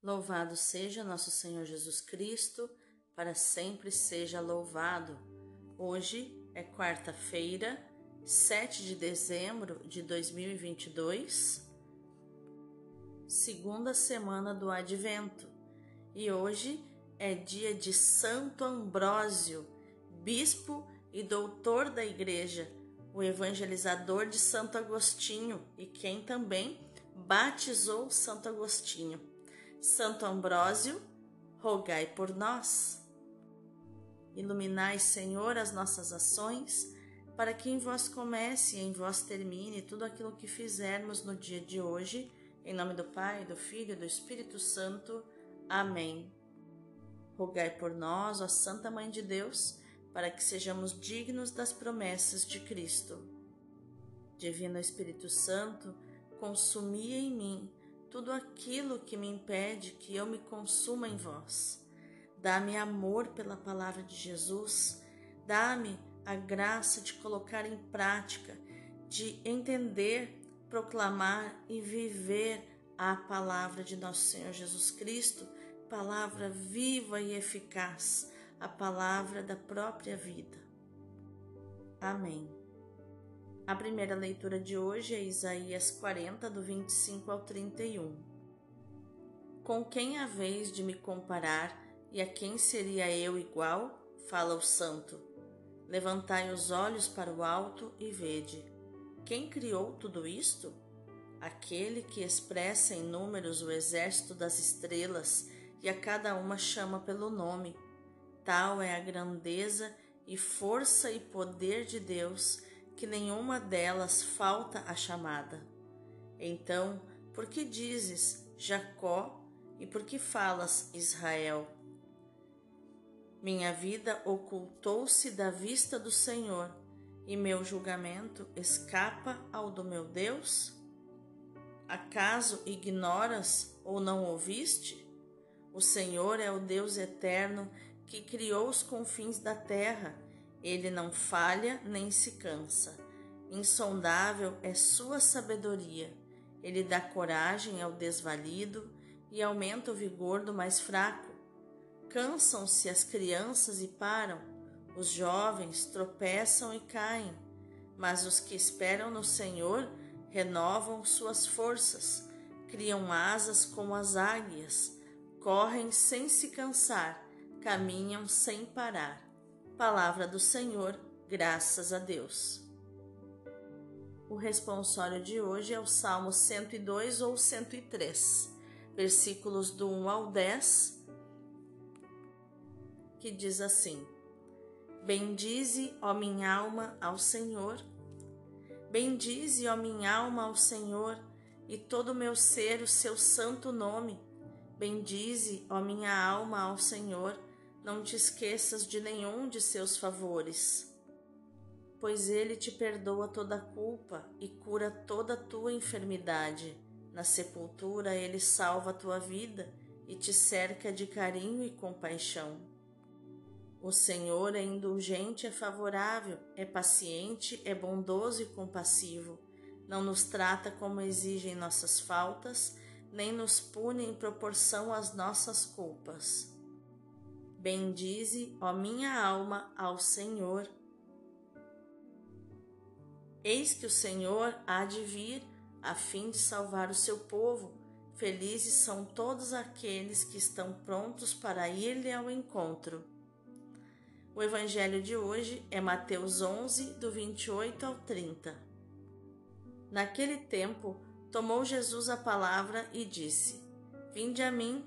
Louvado seja nosso Senhor Jesus Cristo, para sempre seja louvado. Hoje é quarta-feira, 7 de dezembro de 2022, segunda semana do Advento, e hoje é dia de Santo Ambrósio, bispo e doutor da Igreja, o evangelizador de Santo Agostinho e quem também batizou Santo Agostinho. Santo Ambrósio, rogai por nós. Iluminai, Senhor, as nossas ações, para que em vós comece e em vós termine tudo aquilo que fizermos no dia de hoje. Em nome do Pai, do Filho e do Espírito Santo. Amém. Rogai por nós, ó Santa Mãe de Deus, para que sejamos dignos das promessas de Cristo. Divino Espírito Santo, consumi em mim tudo aquilo que me impede que eu me consuma em vós. Dá-me amor pela palavra de Jesus, dá-me a graça de colocar em prática, de entender, proclamar e viver a palavra de nosso Senhor Jesus Cristo, palavra viva e eficaz, a palavra da própria vida. Amém. A primeira leitura de hoje é Isaías 40, do 25 ao 31. Com quem há vez de me comparar e a quem seria eu igual? Fala o Santo. Levantai os olhos para o alto e vede. Quem criou tudo isto? Aquele que expressa em números o exército das estrelas e a cada uma chama pelo nome. Tal é a grandeza e força e poder de Deus que nenhuma delas falta a chamada. Então, por que dizes Jacó e por que falas Israel? Minha vida ocultou-se da vista do Senhor e meu julgamento escapa ao do meu Deus? Acaso ignoras ou não ouviste? O Senhor é o Deus eterno que criou os confins da terra ele não falha nem se cansa. Insondável é sua sabedoria. Ele dá coragem ao desvalido e aumenta o vigor do mais fraco. Cansam-se as crianças e param, os jovens tropeçam e caem, mas os que esperam no Senhor renovam suas forças, criam asas como as águias, correm sem se cansar, caminham sem parar. Palavra do Senhor, graças a Deus. O responsório de hoje é o Salmo 102 ou 103, versículos do 1 ao 10, que diz assim: Bendize, ó minha alma, ao Senhor. Bendize, ó minha alma, ao Senhor, e todo o meu ser o seu santo nome. Bendize, ó minha alma, ao Senhor não te esqueças de nenhum de seus favores, pois ele te perdoa toda culpa e cura toda tua enfermidade. Na sepultura ele salva a tua vida e te cerca de carinho e compaixão. O Senhor é indulgente, é favorável, é paciente, é bondoso e compassivo. Não nos trata como exigem nossas faltas, nem nos pune em proporção às nossas culpas. Bendize, ó minha alma, ao Senhor. Eis que o Senhor há de vir a fim de salvar o seu povo. Felizes são todos aqueles que estão prontos para ir-lhe ao encontro. O evangelho de hoje é Mateus 11, do 28 ao 30. Naquele tempo, tomou Jesus a palavra e disse: Vinde a mim,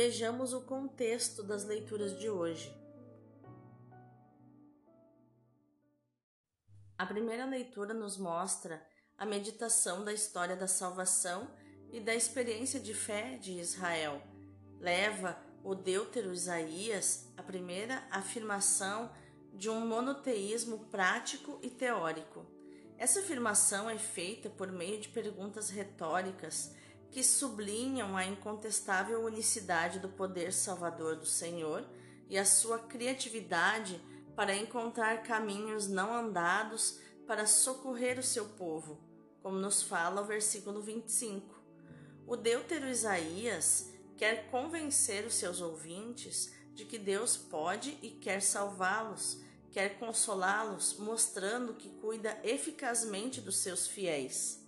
Vejamos o contexto das leituras de hoje. A primeira leitura nos mostra a meditação da história da salvação e da experiência de fé de Israel. Leva o Deutero Isaías a primeira afirmação de um monoteísmo prático e teórico. Essa afirmação é feita por meio de perguntas retóricas que sublinham a incontestável unicidade do poder salvador do Senhor e a sua criatividade para encontrar caminhos não andados para socorrer o seu povo, como nos fala o versículo 25. O deutero Isaías quer convencer os seus ouvintes de que Deus pode e quer salvá-los, quer consolá-los, mostrando que cuida eficazmente dos seus fiéis.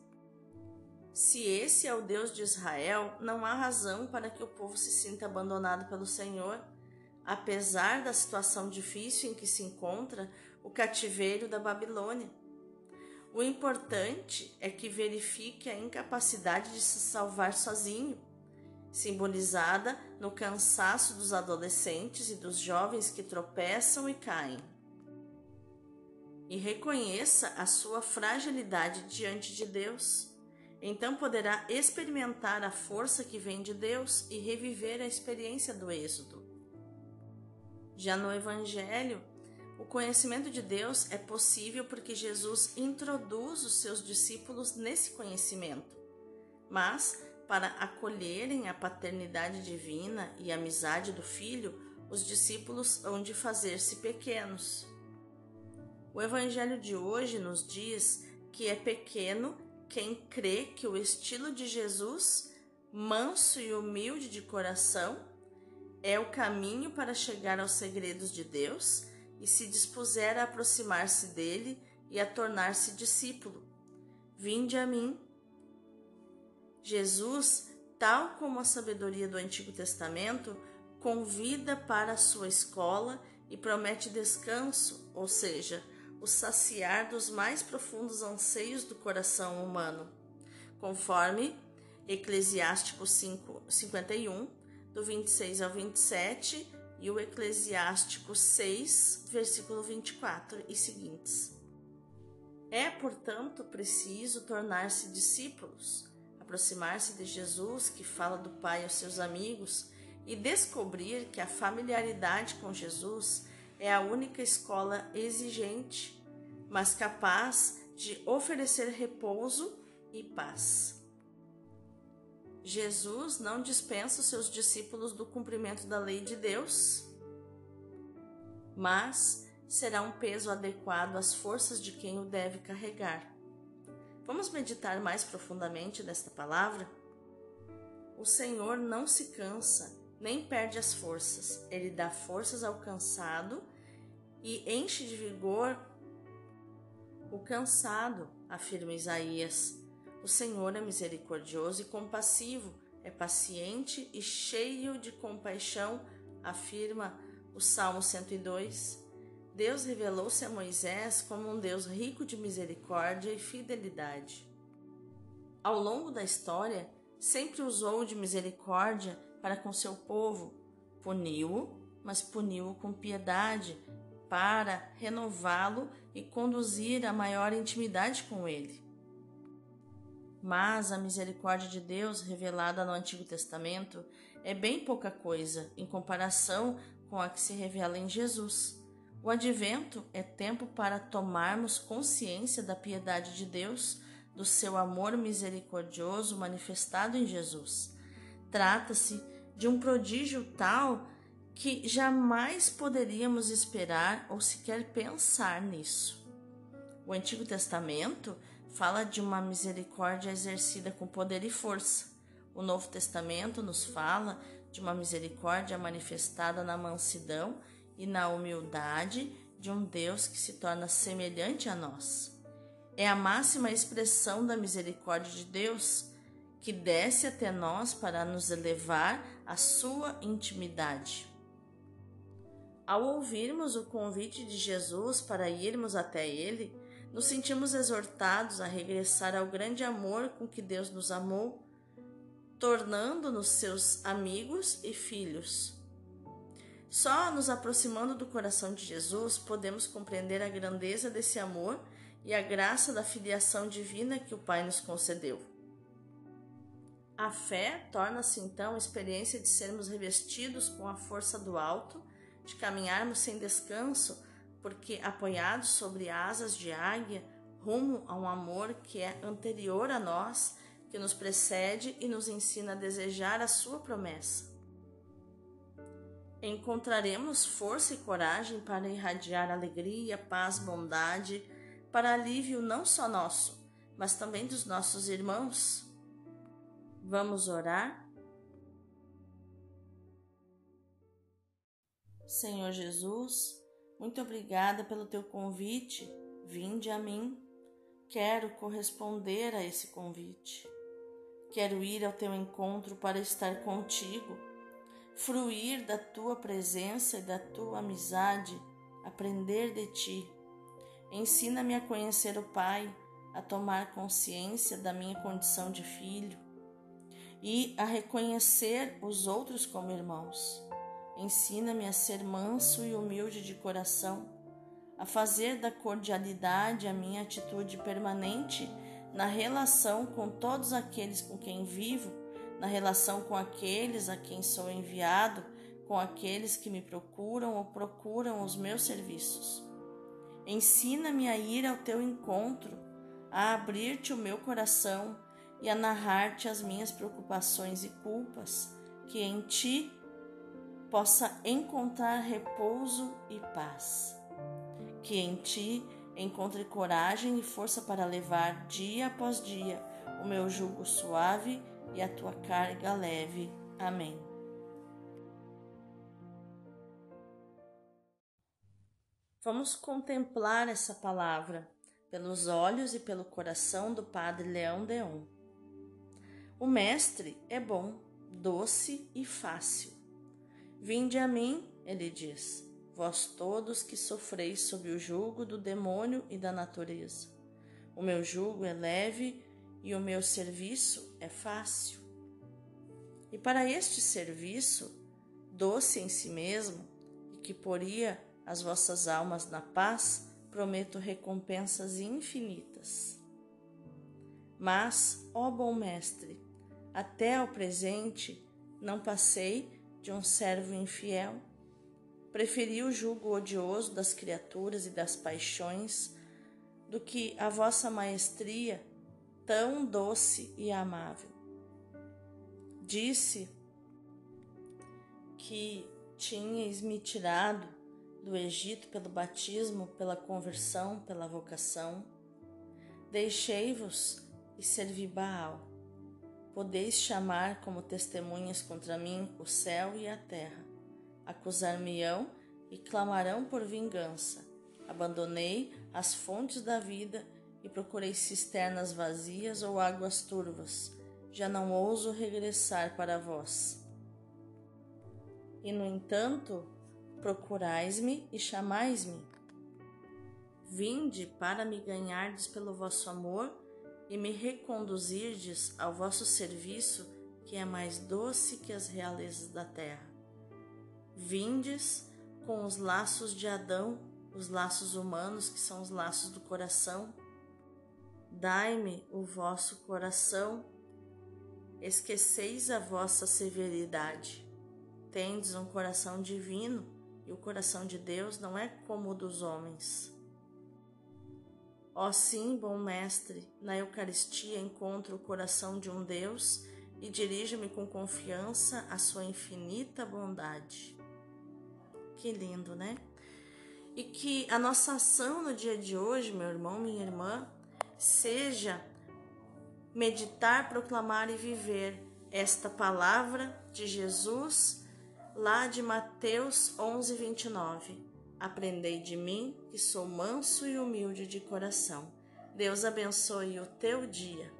Se esse é o Deus de Israel, não há razão para que o povo se sinta abandonado pelo Senhor, apesar da situação difícil em que se encontra o cativeiro da Babilônia. O importante é que verifique a incapacidade de se salvar sozinho, simbolizada no cansaço dos adolescentes e dos jovens que tropeçam e caem. E reconheça a sua fragilidade diante de Deus então poderá experimentar a força que vem de Deus e reviver a experiência do Êxodo. Já no Evangelho, o conhecimento de Deus é possível porque Jesus introduz os seus discípulos nesse conhecimento. Mas, para acolherem a paternidade divina e a amizade do Filho, os discípulos hão de fazer-se pequenos. O Evangelho de hoje nos diz que é pequeno quem crê que o estilo de Jesus, manso e humilde de coração, é o caminho para chegar aos segredos de Deus e se dispuser a aproximar-se dele e a tornar-se discípulo. Vinde a mim. Jesus, tal como a sabedoria do Antigo Testamento, convida para a sua escola e promete descanso, ou seja, o saciar dos mais profundos anseios do coração humano, conforme Eclesiástico 5, 51, do 26 ao 27, e o Eclesiástico 6, versículo 24 e seguintes. É, portanto, preciso tornar-se discípulos, aproximar-se de Jesus, que fala do Pai aos seus amigos, e descobrir que a familiaridade com Jesus é a única escola exigente, mas capaz de oferecer repouso e paz. Jesus não dispensa os seus discípulos do cumprimento da lei de Deus, mas será um peso adequado às forças de quem o deve carregar. Vamos meditar mais profundamente nesta palavra? O Senhor não se cansa nem perde as forças. Ele dá forças ao cansado e enche de vigor o cansado, afirma Isaías. O Senhor é misericordioso e compassivo, é paciente e cheio de compaixão, afirma o Salmo 102. Deus revelou-se a Moisés como um Deus rico de misericórdia e fidelidade. Ao longo da história, sempre usou de misericórdia para com seu povo. Puniu-o, mas puniu-o com piedade, para renová-lo e conduzir a maior intimidade com ele. Mas a misericórdia de Deus revelada no Antigo Testamento é bem pouca coisa em comparação com a que se revela em Jesus. O advento é tempo para tomarmos consciência da piedade de Deus, do seu amor misericordioso manifestado em Jesus. Trata-se de um prodígio tal que jamais poderíamos esperar ou sequer pensar nisso. O Antigo Testamento fala de uma misericórdia exercida com poder e força. O Novo Testamento nos fala de uma misericórdia manifestada na mansidão e na humildade de um Deus que se torna semelhante a nós. É a máxima expressão da misericórdia de Deus que desce até nós para nos elevar à sua intimidade. Ao ouvirmos o convite de Jesus para irmos até Ele, nos sentimos exortados a regressar ao grande amor com que Deus nos amou, tornando-nos seus amigos e filhos. Só nos aproximando do coração de Jesus podemos compreender a grandeza desse amor e a graça da filiação divina que o Pai nos concedeu. A fé torna-se então a experiência de sermos revestidos com a força do alto, de caminharmos sem descanso, porque apoiados sobre asas de águia, rumo a um amor que é anterior a nós, que nos precede e nos ensina a desejar a sua promessa. Encontraremos força e coragem para irradiar alegria, paz, bondade, para alívio não só nosso, mas também dos nossos irmãos. Vamos orar? Senhor Jesus, muito obrigada pelo teu convite. Vinde a mim. Quero corresponder a esse convite. Quero ir ao teu encontro para estar contigo, fruir da tua presença e da tua amizade, aprender de ti. Ensina-me a conhecer o Pai, a tomar consciência da minha condição de filho e a reconhecer os outros como irmãos. Ensina-me a ser manso e humilde de coração, a fazer da cordialidade a minha atitude permanente na relação com todos aqueles com quem vivo, na relação com aqueles a quem sou enviado, com aqueles que me procuram ou procuram os meus serviços. Ensina-me a ir ao teu encontro, a abrir-te o meu coração e a narrar-te as minhas preocupações e culpas, que em ti possa encontrar repouso e paz. Que em ti encontre coragem e força para levar dia após dia o meu jugo suave e a tua carga leve. Amém. Vamos contemplar essa palavra pelos olhos e pelo coração do Padre Leão Deon. O Mestre é bom, doce e fácil. Vinde a mim, ele diz, vós todos que sofreis sob o jugo do demônio e da natureza. O meu jugo é leve e o meu serviço é fácil. E para este serviço, doce em si mesmo, e que poria as vossas almas na paz, prometo recompensas infinitas. Mas, ó bom Mestre, até ao presente não passei de um servo infiel. Preferi o jugo odioso das criaturas e das paixões do que a vossa maestria tão doce e amável. Disse que tinhas me tirado do Egito pelo batismo, pela conversão, pela vocação. Deixei-vos e servi Baal Podeis chamar como testemunhas contra mim o céu e a terra. Acusar-me-ão e clamarão por vingança. Abandonei as fontes da vida e procurei cisternas vazias ou águas turvas. Já não ouso regressar para vós. E, no entanto, procurais-me e chamais-me. Vinde para me ganhardes pelo vosso amor e me reconduzirdes ao vosso serviço, que é mais doce que as realezas da terra. Vindes com os laços de Adão, os laços humanos, que são os laços do coração. Dai-me o vosso coração, esqueceis a vossa severidade. Tendes um coração divino, e o coração de Deus não é como o dos homens. Ó sim, bom mestre, na Eucaristia encontro o coração de um Deus e dirijo-me com confiança à sua infinita bondade. Que lindo, né? E que a nossa ação no dia de hoje, meu irmão, minha irmã, seja meditar, proclamar e viver esta palavra de Jesus lá de Mateus 11, 29 Aprendei de mim, que sou manso e humilde de coração. Deus abençoe o teu dia.